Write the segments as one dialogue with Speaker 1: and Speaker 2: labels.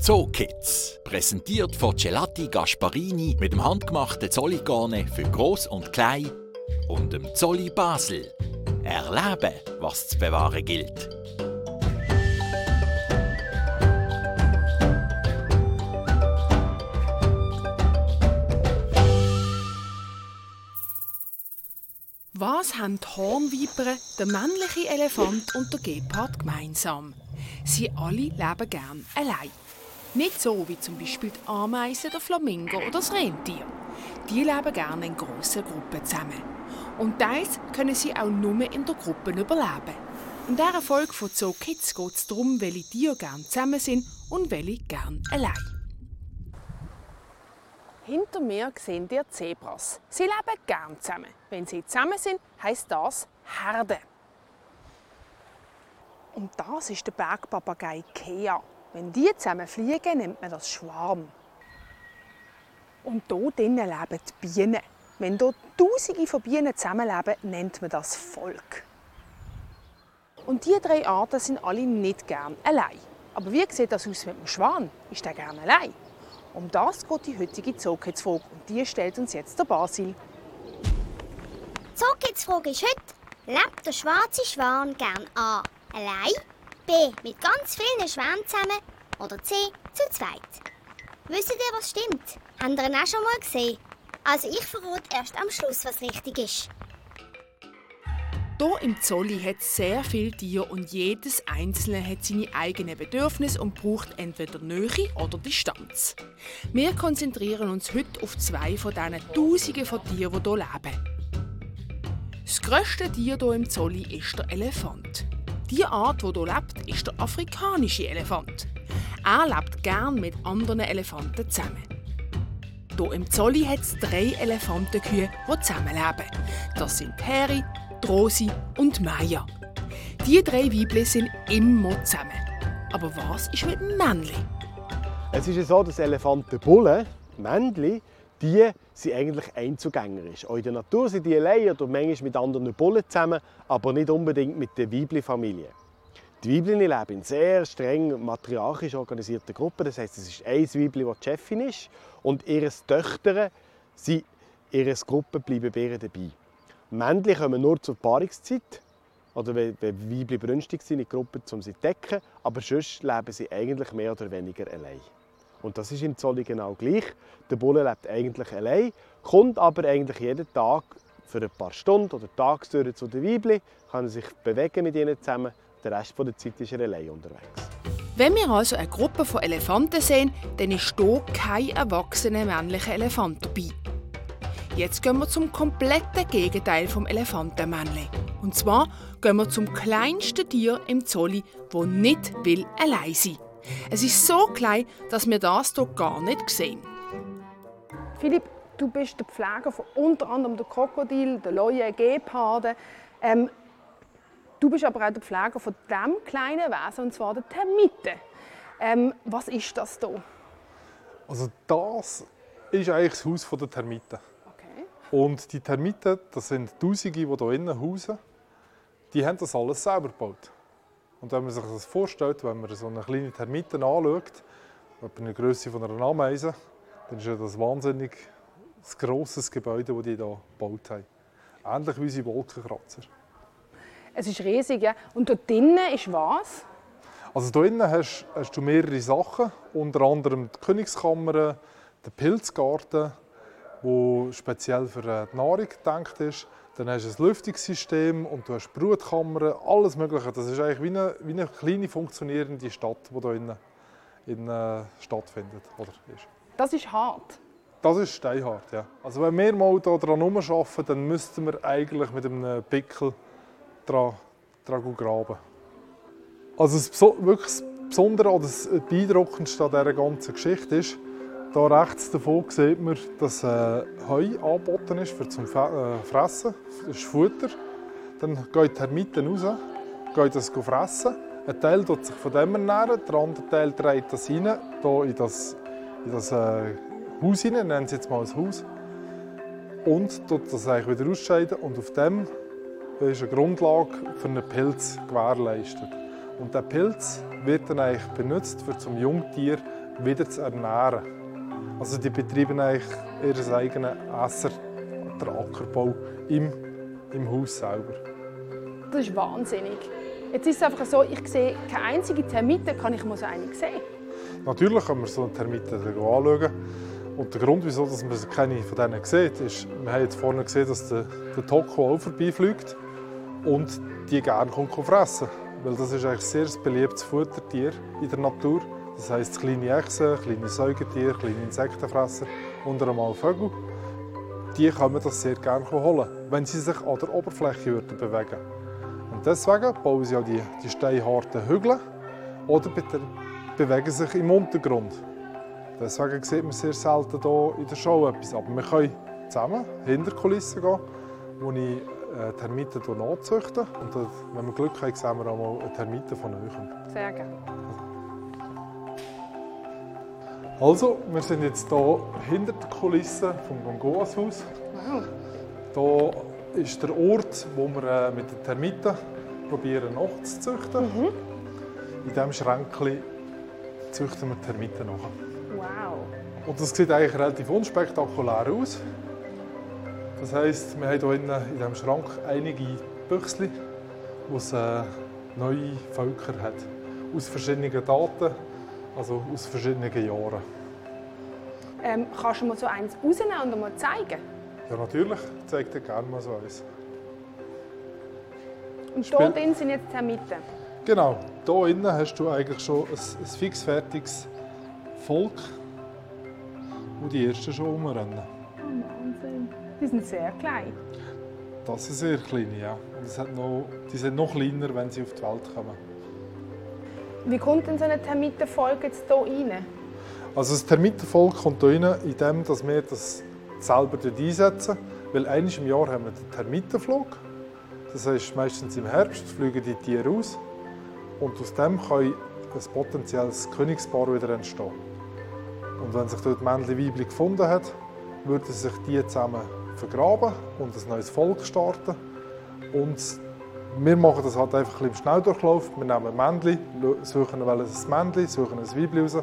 Speaker 1: Zookids. Präsentiert von Gelati Gasparini mit dem handgemachten Zolligane für Groß und Klein und dem Zolli Basel. Erleben, was zu bewahren gilt.
Speaker 2: Was haben die Hornvipern, der männliche Elefant und der Gepard gemeinsam? Sie alle leben gern allein. Nicht so wie zum Beispiel die Ameise, der Flamingo oder das Rentier. Die leben gerne in grossen Gruppen zusammen. Und teils können sie auch nur in der Gruppe überleben. In dieser Folge von Zoo Kids geht es darum, welche Tiere gerne zusammen sind und welche gerne allein. Hinter mir sehen ihr Zebras. Sie leben gern zusammen. Wenn sie zusammen sind, heißt das Herde. Und das ist der Bergpapagei Kea. Wenn die zusammen fliegen, nennt man das Schwarm. Und hier drinnen leben die Bienen. Wenn hier Tausende von Bienen zusammenleben, nennt man das Volk. Und diese drei Arten sind alle nicht gern allein. Aber wie sieht das aus mit dem Schwan? Ist der gerne allein? Um das geht die heutige Zookids-Frage und die stellt uns jetzt der Basil.
Speaker 3: Zookids-Frage ist heute, lebt der schwarze Schwan gern A. Allein, B. mit ganz vielen Schwänen zusammen oder C. zu zweit? Wisst ihr, was stimmt? Habt ihr ihn auch schon mal gesehen? Also ich verrate erst am Schluss, was richtig ist.
Speaker 2: Hier im Zolli hat es sehr viele Tiere und jedes einzelne hat seine eigenen Bedürfnisse und braucht entweder Nähe oder Distanz. Wir konzentrieren uns heute auf zwei von diesen Tausenden von Tieren, die hier leben. Das grösste Tier hier im Zolli ist der Elefant. Die Art, die hier lebt, ist der afrikanische Elefant. Er lebt gern mit anderen Elefanten zusammen. Hier im Zolli hat es drei Elefantenkühe, die zusammenleben. Das sind Peri, Rosi und Maya. Die drei Weibchen sind immer zusammen. Aber was ist mit Männchen?
Speaker 4: Es ist ja so, dass Elefantenbullen, Männchen, die sind eigentlich einzugängerisch. Auch in der Natur sind die allein oder manchmal mit anderen Bullen zusammen, aber nicht unbedingt mit der Weibli-Familie. Die Weibchen leben in sehr streng matriarchisch organisierten Gruppen. Das heisst, es ist ein Weibli, das die Chefin ist und ihre Töchter sind ihrer Gruppe bleiben bei ihr dabei. Männchen kommen nur zur Paarungszeit oder wenn, Weibchen brünstig sind in die Gruppe, um sie zu decken. Aber sonst leben sie eigentlich mehr oder weniger allein. Und das ist in Zolli genau gleich. Der Bulle lebt eigentlich allein, kommt aber eigentlich jeden Tag für ein paar Stunden oder tagsüber zu den Weibchen, kann sich bewegen mit ihnen zusammen. Den Rest der Zeit ist er allein unterwegs.
Speaker 2: Wenn wir also eine Gruppe von Elefanten sehen, dann ist hier kein erwachsener männlicher Elefant dabei. Jetzt gehen wir zum kompletten Gegenteil vom Elefantenmännchen. Und zwar gehen wir zum kleinsten Tier im Zolli, wo nicht will allein sein. Es ist so klein, dass wir das hier gar nicht sehen.
Speaker 5: Philipp, du bist der Pfleger von unter anderem der Krokodil, der Leue, Geparden. Ähm, du bist aber auch der Pfleger von dem kleinen Wesen, und zwar der Termiten. Ähm, was ist das hier?
Speaker 6: Also das ist eigentlich das Haus der Termiten.
Speaker 5: Okay.
Speaker 6: Und die Termiten, das sind Tausende, die hier innen hausen, die haben das alles selber gebaut. Und wenn man sich das vorstellt, wenn man so eine kleine Termite anschaut, etwa eine Größe von einer Ameise, dann ist ja das wahnsinnig ein grosses Gebäude, das die hier gebaut haben. Ähnlich wie unsere Wolkenkratzer.
Speaker 5: Es ist riesig. Ja? Und dort drinnen ist was?
Speaker 6: Also hier innen hast, hast du mehrere Sachen, unter anderem die Königskammer, den Pilzgarten, der speziell für äh, die Nahrung gedacht ist. Dann hast du ein Lüftungssystem und du hast Brutkammern, alles Mögliche. Das ist eigentlich wie eine, wie eine kleine funktionierende Stadt, die hier innen in, äh, stattfindet. Oder ist.
Speaker 5: Das ist hart.
Speaker 6: Das ist steinhart, ja. Also wenn wir mal hier dran arbeiten, dann müssten wir eigentlich mit einem Pickel dran, dran graben. Also das wirklich das Besondere oder das Beeindruckendste an dieser ganzen Geschichte ist, hier rechts davon sieht man, dass äh, Heu angeboten ist für zum äh, Fressen. Das ist Futter. Dann gehen die Termiten raus, gehen das fressen. Ein Teil tut sich von dem ernähren, der andere Teil trägt das rein, hier in das, in das äh, Haus hinein, nennen sie jetzt mal ein Haus. Und tut das eigentlich wieder ausscheiden und auf dem ist eine Grundlage für einen Pilz gewährleistet. Und der Pilz wird dann eigentlich benutzt, für zum Jungtier wieder zu ernähren. Also die betreiben eigentlich ihr eigenes Esser, der Ackerbau im, im Haus selber.
Speaker 5: Das ist wahnsinnig. Jetzt ist es einfach so, ich sehe keine einzige Termite, kann ich mal so eine sehen.
Speaker 6: Natürlich kann man so eine Termite anschauen. Und der Grund, wieso dass man keine von denen sieht, ist, wir haben jetzt vorne gesehen, dass der, der Toko auch vorbeifliegt und die gerne kommt fressen. Weil das ist eigentlich sehr ein beliebtes Futtertier in der Natur. Das heisst kleine Echsen, kleine Säugetiere, kleine Insektenfresser und einmal Vögel. Die können das sehr gerne holen, wenn sie sich an der Oberfläche würden bewegen Und deswegen bauen sie auch die, die steinharten Hügel oder bewegen sich im Untergrund. Deswegen sieht man sehr selten hier in der Show etwas. Aber wir können zusammen hinter die Kulissen gehen, wo ich äh, Termiten anzüchte. Und wenn wir Glück haben, sehen wir auch mal eine Termite von euch.
Speaker 5: Sehr gerne.
Speaker 6: Also, wir sind jetzt hier hinter den Kulissen vom Gongoas Haus. Wow. Hier ist der Ort, wo wir äh, mit den Termiten probieren nachzuzüchten. Mhm. In diesem Schränkchen züchten wir Termiten nach.
Speaker 5: Wow.
Speaker 6: Und das sieht eigentlich relativ unspektakulär aus. Das heisst, wir haben hier in diesem Schrank einige Büchsen, wo es äh, neue Völker hat. Aus verschiedenen Daten, also aus verschiedenen Jahren.
Speaker 5: Ähm, kannst du mal so eins rausnehmen und mal zeigen?
Speaker 6: Ja, natürlich. Ich zeige dir gerne mal so eins.
Speaker 5: Und hier drin sind jetzt Termiten?
Speaker 6: Genau. Hier innen hast du eigentlich schon ein, ein fixfertiges Volk, wo die ersten schon rumrennen.
Speaker 5: Oh, Wahnsinn. Die sind sehr klein.
Speaker 6: Das sind sehr kleine, ja. Und es hat noch, die sind noch kleiner, wenn sie auf die Welt kommen.
Speaker 5: Wie kommt denn so eine Termitenfolge jetzt hier rein?
Speaker 6: Also das Termitenvolk kommt hier rein, indem wir das selber einsetzen. Weil einmal im Jahr haben wir den Termitenflug. Das heißt, meistens im Herbst fliegen die Tiere aus. Und aus dem kann ein potenzielles Königspaar wieder entstehen. Und wenn sich dort Männchen Weibchen gefunden hat, würden sich die zusammen vergraben und ein neues Volk starten. Und wir machen das halt einfach ein im Schnelldurchlauf. Wir nehmen Männchen, suchen ein Männchen, suchen ein Weibchen raus,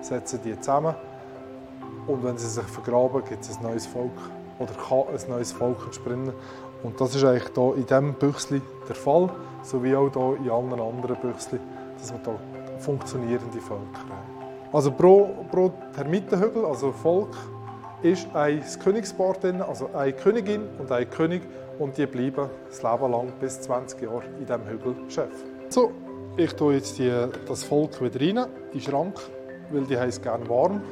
Speaker 6: setzen die zusammen. Und wenn sie sich vergraben, gibt es ein neues Volk oder kann ein neues Volk entspringen. Und das ist eigentlich hier in diesem Büchsli der Fall, sowie auch hier in allen anderen Büchsli, dass wir hier funktionierende Völker haben. Also pro, pro Termitenhügel, also Volk, ist ein Königspaar drin, also eine Königin und ein König und die bleiben das Leben lang bis 20 Jahre in diesem Hügel Chef. So, ich tue jetzt die, das Volk wieder rein, in den Schrank, weil die heißt gerne warm.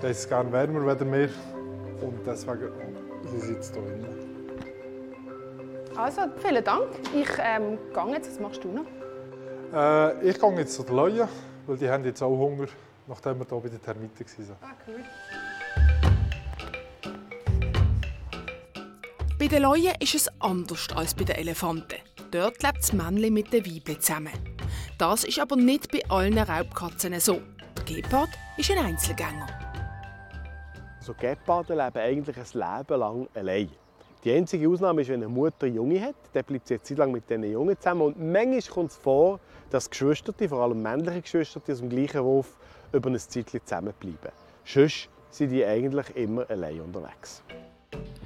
Speaker 6: Die heißt gerne wärmer als mehr und deswegen sie sitzt hier drin.
Speaker 5: Also, vielen Dank. Ich ähm, gehe jetzt. Was machst du noch?
Speaker 6: Äh, ich gehe jetzt zu den Leuten weil die haben jetzt auch Hunger, nachdem wir hier bei den Termiten waren.
Speaker 5: Ah, cool.
Speaker 2: Bei den Leuen ist es anders als bei den Elefanten. Dort lebt das Männchen mit den Weibchen zusammen. Das ist aber nicht bei allen Raubkatzen so. Der Gepard ist ein Einzelgänger.
Speaker 4: Also Geparden leben eigentlich ein Leben lang allein. Die einzige Ausnahme ist, wenn eine Mutter Junge hat, dann bleibt sie jetzt Zeit lang mit diesen Jungen zusammen. Und manchmal kommt es vor, dass Geschwister, vor allem männliche Geschwister aus dem gleichen Wurf, über ein Zeitchen zusammenbleiben. Sonst sind die eigentlich immer allein unterwegs.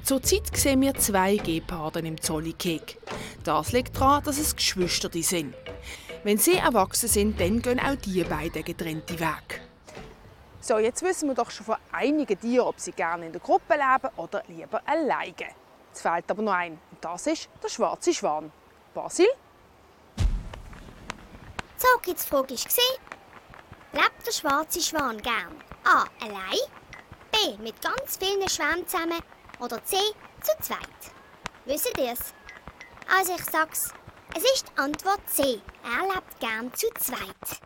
Speaker 2: Zurzeit sehen wir zwei Geparden im Zollikeg. Das liegt daran, dass es Geschwister sind. Wenn sie erwachsen sind, dann gehen auch die beiden getrennte Weg.
Speaker 5: So, jetzt wissen wir doch schon von einigen Tieren, ob sie gerne in der Gruppe leben oder lieber alleine. Es fehlt aber noch ein. Und das ist der schwarze Schwan. Basil?
Speaker 3: So, jetzt die Frage ist Lebt der schwarze Schwan gern? A. Allein. B. Mit ganz vielen Schwänen zusammen. Oder C. Zu zweit. Wisst ihr es? Also ich sag's. Es ist die Antwort C. Er lebt gern zu zweit.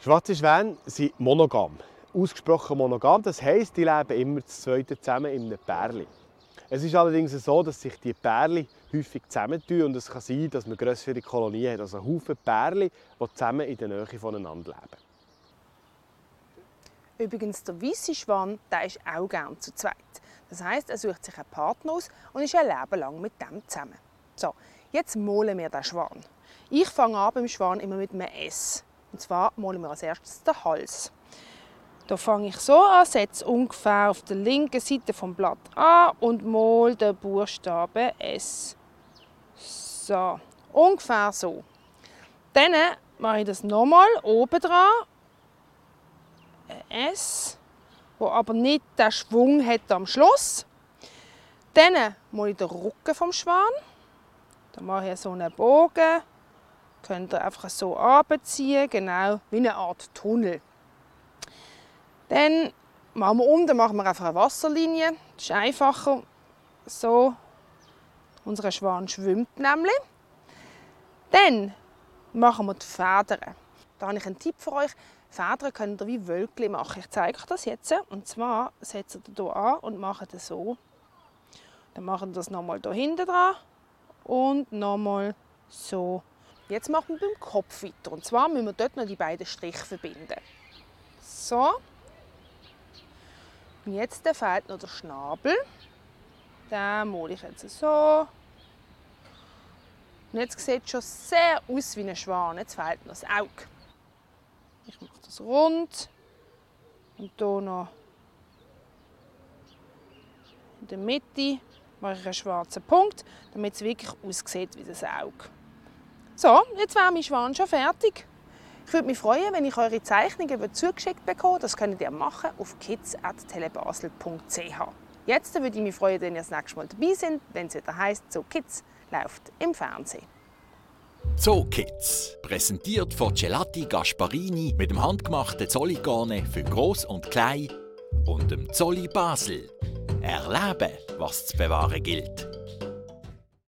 Speaker 4: Schwarze Schwäne sind monogam. Ausgesprochen monogam, das heisst, die leben immer zu zweit zusammen in einem Pärchen. Es ist allerdings so, dass sich die Pärchen häufig zusammentun und es kann sein, dass man grössere Kolonien hat, also einen Haufen Pärchen, die zusammen in der Nähe voneinander leben.
Speaker 5: Übrigens, der weiße Schwan der ist auch gern zu zweit. Das heißt, er sucht sich einen Partner aus und ist ein Leben lang mit dem zusammen. So, jetzt malen wir den Schwan. Ich fange an beim Schwan immer mit einem S. Und zwar malen wir als erstes den Hals.
Speaker 2: Da fange ich so an, setze ungefähr auf der linken Seite vom Blatt an und mal den Buchstaben S. So, ungefähr so. Dann mache ich das nochmal oben dran. S, wo aber nicht den Schwung hat am Schluss. Dann mache ich den Rücken vom Schwan. Dann mache ich so einen Bogen. Könnt ihr einfach so abziehen, genau wie eine Art Tunnel. Dann machen wir dann machen wir einfach eine Wasserlinie. Das ist einfacher. So. Unser Schwan schwimmt nämlich. Dann machen wir die Federn. Da habe ich einen Tipp für euch. Federn könnt ihr wie Wölkchen machen. Ich zeige euch das jetzt. Und zwar setzt ihr hier an und macht es so. Dann machen wir das nochmal hier hinten dran und nochmal so. Jetzt machen wir beim Kopf weiter. Und zwar müssen wir dort noch die beiden Striche verbinden. So. Und jetzt fehlt noch der Schnabel. Den male ich jetzt so. Und jetzt sieht es schon sehr aus wie ein Schwan. Jetzt fehlt noch das Auge. Ich mache das rund. Und hier noch in der Mitte mache ich einen schwarzen Punkt, damit es wirklich aussieht wie das Auge. So, jetzt wäre mein Schwan schon fertig. Ich würde mich freuen, wenn ich eure Zeichnungen zugeschickt bekomme. Das könnt ihr machen auf kids.telebasel.ch. Jetzt würde ich mich freuen, wenn ihr das nächste Mal dabei seid, wenn es wieder heisst, so Kids läuft im Fernsehen.
Speaker 1: Zoo Kids, präsentiert von Gelati Gasparini mit dem handgemachten Zolligane für Groß und Klein und dem Zolli Basel. Erleben, was zu bewahren gilt.